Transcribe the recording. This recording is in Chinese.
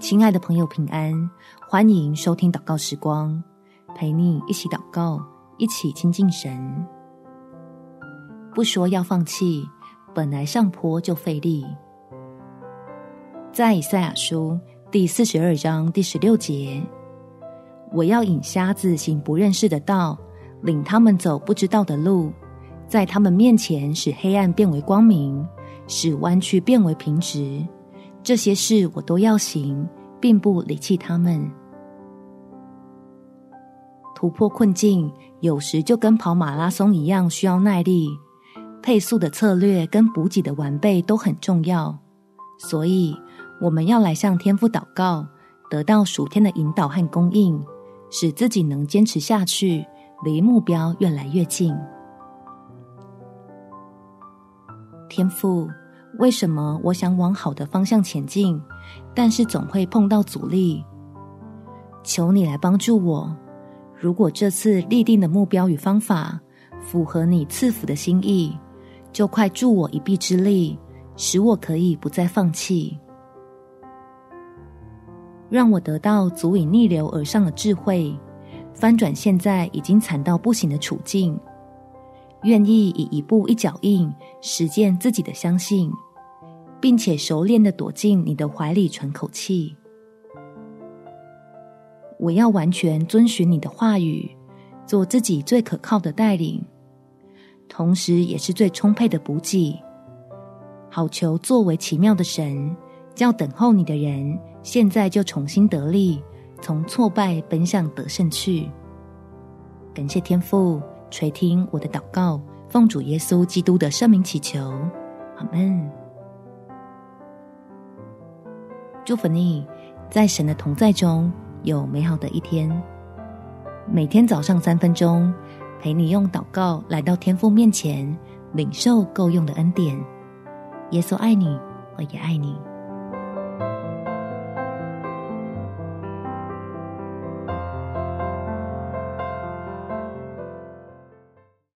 亲爱的朋友，平安！欢迎收听祷告时光，陪你一起祷告，一起亲近神。不说要放弃，本来上坡就费力。在以赛亚书第四十二章第十六节，我要引瞎子行不认识的道，领他们走不知道的路，在他们面前使黑暗变为光明，使弯曲变为平直。这些事我都要行，并不离弃他们。突破困境，有时就跟跑马拉松一样，需要耐力。配速的策略跟补给的完备都很重要，所以我们要来向天父祷告，得到属天的引导和供应，使自己能坚持下去，离目标越来越近。天父，为什么我想往好的方向前进，但是总会碰到阻力？求你来帮助我。如果这次立定的目标与方法符合你赐福的心意，就快助我一臂之力，使我可以不再放弃，让我得到足以逆流而上的智慧，翻转现在已经惨到不行的处境，愿意以一步一脚印实践自己的相信，并且熟练的躲进你的怀里喘口气。我要完全遵循你的话语，做自己最可靠的带领。同时，也是最充沛的补给。好求作为奇妙的神，叫等候你的人现在就重新得力，从挫败奔向得胜去。感谢天父垂听我的祷告，奉主耶稣基督的圣名祈求，阿门。祝福你，在神的同在中有美好的一天。每天早上三分钟。陪你用祷告来到天父面前，领受够用的恩典。耶稣爱你，我也爱你。